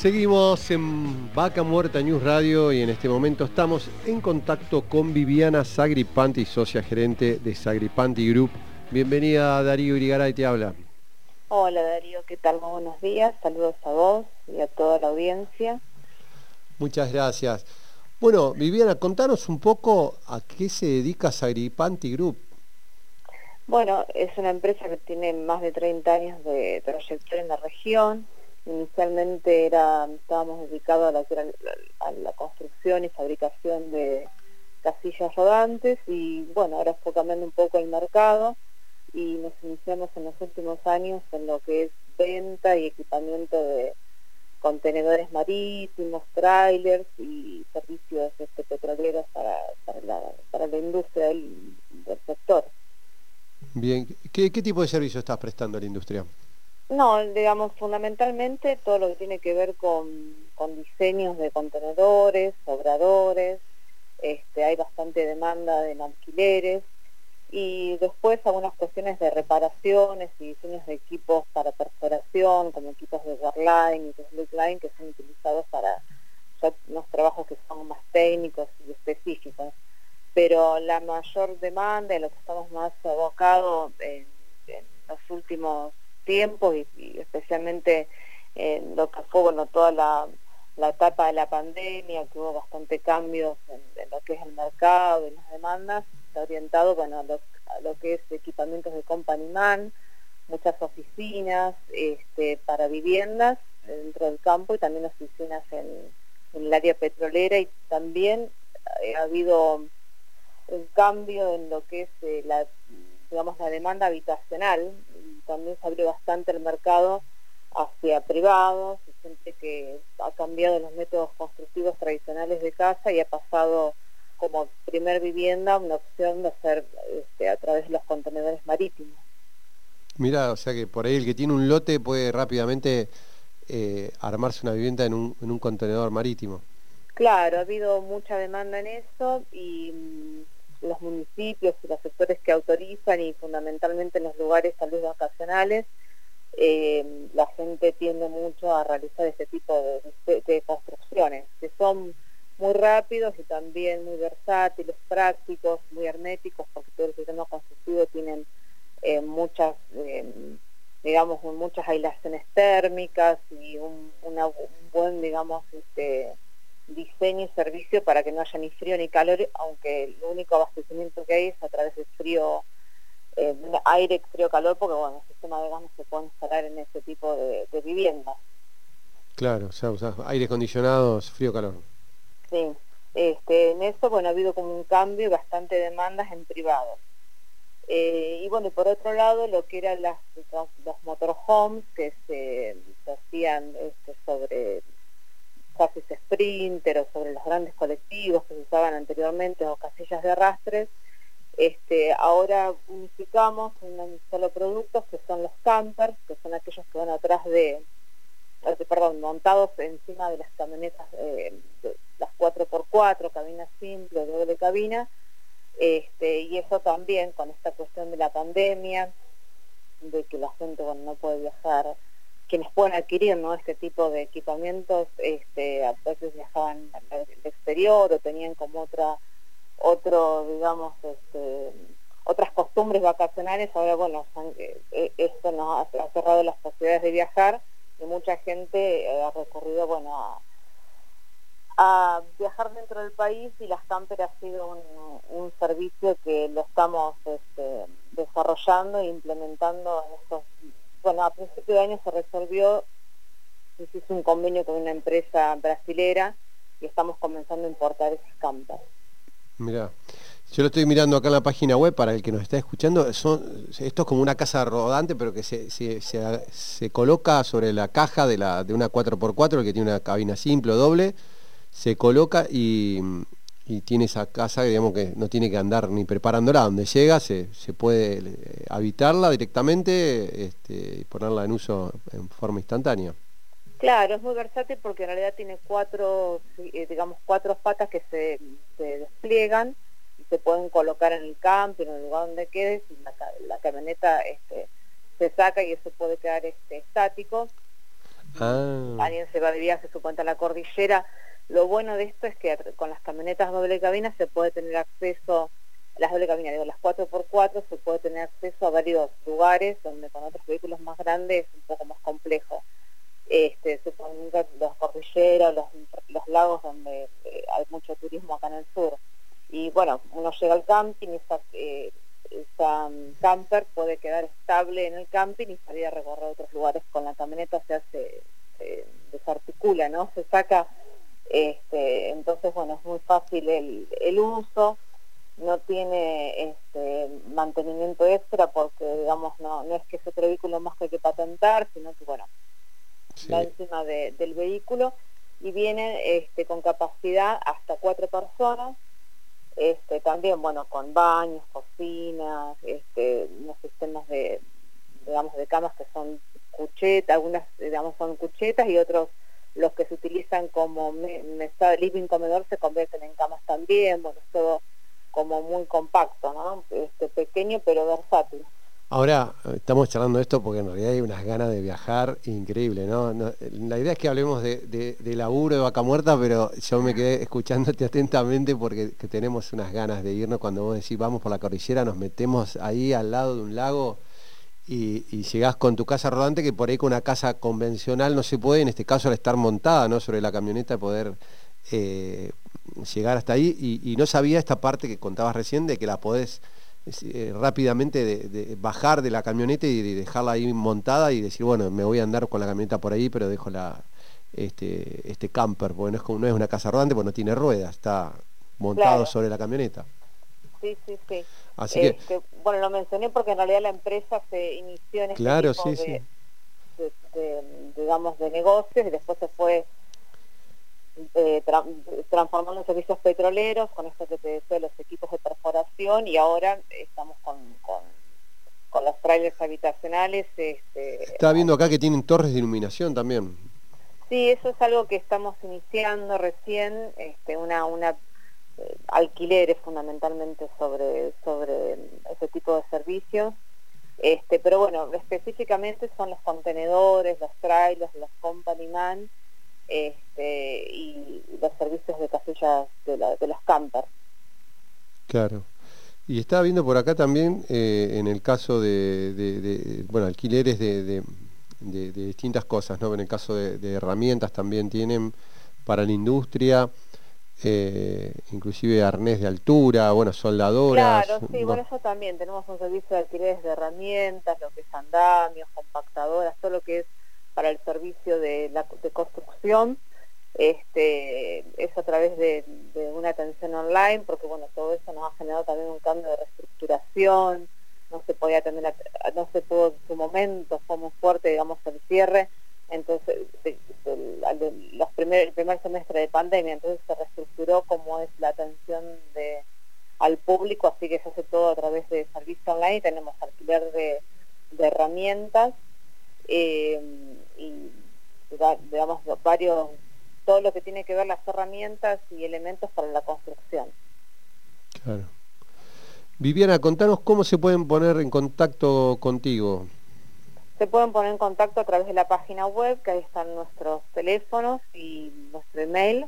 Seguimos en Vaca Muerta News Radio y en este momento estamos en contacto con Viviana Sagripanti, socia gerente de Sagripanti Group. Bienvenida Darío Irigaray, te habla. Hola Darío, ¿qué tal? Muy buenos días, saludos a vos y a toda la audiencia. Muchas gracias. Bueno, Viviana, contanos un poco a qué se dedica Sagripanti Group. Bueno, es una empresa que tiene más de 30 años de trayectoria en la región. Inicialmente estábamos dedicados a la, construcción y fabricación de casillas rodantes y bueno, ahora fue cambiando un poco el mercado y nos iniciamos en los últimos años en lo que es venta y equipamiento de contenedores marítimos, trailers y servicios este, petroleros para, para, la, industria del, del sector. Bien, ¿Qué, ¿qué tipo de servicio estás prestando a la industria? No, digamos, fundamentalmente todo lo que tiene que ver con, con diseños de contenedores, obradores, este, hay bastante demanda en alquileres, y después algunas cuestiones de reparaciones y diseños de equipos para perforación, como equipos de Wearline y de Slackline, que son utilizados para ya unos trabajos que son más técnicos y específicos. Pero la mayor demanda, en lo que estamos más abocados en los últimos tiempos y, especialmente en lo que fue bueno, toda la, la etapa de la pandemia, que hubo bastante cambios en, lo que es el mercado y las demandas, está orientado bueno, a, lo, que es equipamientos de company man, muchas oficinas este, para viviendas dentro del campo y también oficinas en, el área petrolera y también eh, ha habido un cambio en lo que es eh, la, digamos, la demanda habitacional también se abrió bastante el mercado hacia privados, gente que ha cambiado los métodos constructivos tradicionales de casa y ha pasado como primer vivienda una opción de hacer este, a través de los contenedores marítimos. Mira, o sea que por ahí el que tiene un lote puede rápidamente eh, armarse una vivienda en un, en un, contenedor marítimo. Claro, ha habido mucha demanda en eso y mmm, los municipios y los sectores que autorizan y fundamentalmente en los lugares salud vacacionales, eh, la gente tiende mucho a realizar este tipo de, construcciones, que son muy rápidos y también muy versátiles, prácticos, muy herméticos, porque todo el sistema constructivo tienen eh, muchas, eh, digamos, muchas aislaciones térmicas y un, una, un buen, digamos, este, y servicio para que no haya ni frío ni calor, aunque el único abastecimiento que hay es a través del frío, eh, aire, frío, calor, porque bueno, el sistema de gas no se puede instalar en este tipo de, de viviendas. Claro, o sea, sea, aire acondicionado, frío, calor. Sí, este, en eso, bueno, ha habido como un cambio y bastante demandas en privado. Eh, y bueno, y por otro lado, lo que eran las, los, los motorhomes que se, se hacían este, sobre chasis sprinter o sobre los grandes colectivos que se usaban anteriormente o casillas de arrastres, este, ahora unificamos un solo producto que son los campers, que son aquellos que van atrás de, perdón, montados encima de las camionetas eh, de, las 4x4, cabina simple, doble cabina, este, y eso también con esta cuestión de la pandemia, de que la gente bueno, no puede viajar, quienes pueden adquirir ¿no? este tipo de equipamientos, este, a veces viajaban al exterior o tenían como otra, otro, digamos, este, otras costumbres vacacionales, ahora bueno, son, eh, esto nos ha, cerrado las posibilidades de viajar y mucha gente eh, ha recurrido, bueno, a viajar dentro del país y las camper ha sido un, un servicio que lo estamos este, desarrollando e implementando en estos, a principio de año se resolvió, se hizo un convenio con una empresa brasilera y estamos comenzando a importar esas campers. Mira, Yo lo estoy mirando acá en la página web para el que nos está escuchando. Son, esto es como una casa rodante, pero que se, se, se, coloca sobre la caja de, la, de una 4x4, que tiene una cabina simple o doble. Se coloca y, y tiene esa casa digamos que no tiene que andar ni preparándola. Donde llega se, se puede eh, habitarla directamente este, y ponerla en uso en forma instantánea. Claro, es muy versátil porque en realidad tiene cuatro, eh, digamos, cuatro patas que se, se despliegan se pueden colocar en el campo, en el lugar donde quedes, la, la camioneta este, se saca y eso puede quedar este, estático. Ah. Alguien se va de viaje, su cuenta a la cordillera. Lo bueno de esto es que con las camionetas doble cabina se puede tener acceso, las doble cabina, digo, las 4x4, se puede tener acceso a varios lugares donde con otros vehículos más grandes es un poco más complejo. Este, se los cordilleras, los, los lagos donde eh, hay mucho turismo acá en el sur y bueno, uno llega al camping y esa, eh, um, camper puede quedar estable en el camping y salir a recorrer otros lugares con la camioneta, se hace, se desarticula, ¿no? Se saca, este, entonces bueno, es muy fácil el, el uso, no tiene este, mantenimiento extra porque digamos no, no es que es otro vehículo más que hay que patentar, sino que bueno, va encima del vehículo y viene este, con capacidad hasta cuatro personas este, también, bueno, con baños, cocinas, este, unos sistemas de, digamos, de camas que son cuchetas, algunas, digamos, son cuchetas y otros, los que se utilizan como mesa, living comedor se convierten en camas también, bueno, es todo como muy compacto, ¿no? Este, pequeño pero versátil. Ahora, estamos charlando esto porque en realidad hay unas ganas de viajar increíble, ¿no? la idea es que hablemos de, de, laburo de vaca muerta, pero yo me quedé escuchándote atentamente porque tenemos unas ganas de irnos. Cuando vos decís vamos por la cordillera, nos metemos ahí al lado de un lago y, llegás con tu casa rodante, que por ahí con una casa convencional no se puede, en este caso al estar montada ¿no? sobre la camioneta, poder eh, llegar hasta ahí. Y, y no sabía esta parte que contabas recién de que la podés eh, rápidamente de, bajar de la camioneta y dejarla ahí montada y decir, bueno, me voy a andar con la camioneta por ahí, pero dejo la este, este camper, porque no es, como, no es una casa rodante, porque no tiene ruedas, está montado sobre la camioneta. Sí, sí, sí. Así que, este, bueno, lo mencioné porque en realidad la empresa se inició en este claro, sí, sí. digamos, de negocios y después se fue eh, transformando en servicios petroleros, con esto que te decía, los equipos de perforación, y ahora estamos con, con, los trailers habitacionales. Este, Estaba viendo acá que tienen torres de iluminación también. Sí, eso es algo que estamos iniciando recién, este, una, una alquileres fundamentalmente sobre, sobre ese tipo de servicios. Este, pero bueno, específicamente son los contenedores, los trailers, los company man, este, y los servicios de casillas de, la, de las campers. Claro. Y estaba viendo por acá también, eh, en el caso de, bueno, alquileres de, distintas cosas, ¿no? En el caso de, herramientas también tienen para la industria, eh, inclusive arnés de altura, bueno, soldadoras. Claro, sí, bueno, eso también. Tenemos un servicio de alquileres de herramientas, lo que es andamios, compactadoras, todo lo que es para el servicio de, la, de construcción este, es a través de, una atención online, porque bueno, todo eso nos ha generado también un cambio de reestructuración, no se podía atender, no se pudo en su momento, fue muy fuerte, digamos, el cierre, entonces, los primer, el primer semestre de pandemia, entonces se reestructuró como es la atención de al público, así que se hace todo a través de servicio online, tenemos alquiler de, de herramientas, eh, y digamos varios todo lo que tiene que ver las herramientas y elementos para la construcción. Claro. Viviana, contanos cómo se pueden poner en contacto contigo. Se pueden poner en contacto a través de la página web, que ahí están nuestros teléfonos y nuestro email.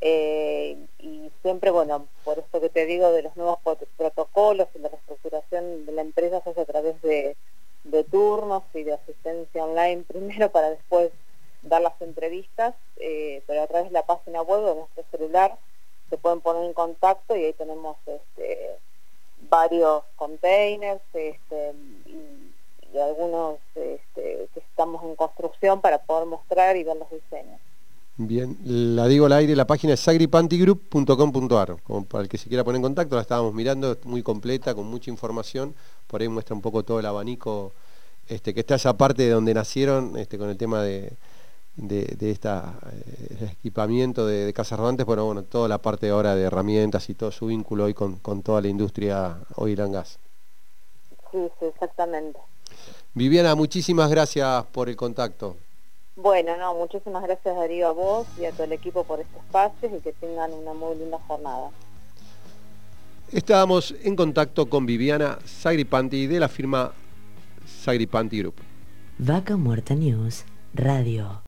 Eh, y siempre, bueno, por esto que te digo de los nuevos protocolos y la reestructuración de la empresa se hace a través de turnos y de asistencia online primero para después dar las entrevistas, eh, pero a través de la página web de nuestro celular se pueden poner en contacto y ahí tenemos este, varios containers este, y, algunos este, que estamos en construcción para poder mostrar y ver los diseños. Bien, la digo al aire, la página es sagripantygroup.com.ar, como para el que se quiera poner en contacto, la estábamos mirando, muy completa, con mucha información, por ahí muestra un poco todo el abanico, este, que está esa parte de donde nacieron, este, con el tema de, de, este equipamiento de, de, casas rodantes, pero bueno, toda la parte ahora de herramientas y todo su vínculo hoy con, con toda la industria oil and gas. Sí, sí, exactamente. Viviana, muchísimas gracias por el contacto. Bueno, no, muchísimas gracias Darío a vos y a todo el equipo por este espacio y que tengan una muy linda jornada. Estábamos en contacto con Viviana Sagripanti de la firma Sagripanti Group. Vaca Muerta News Radio.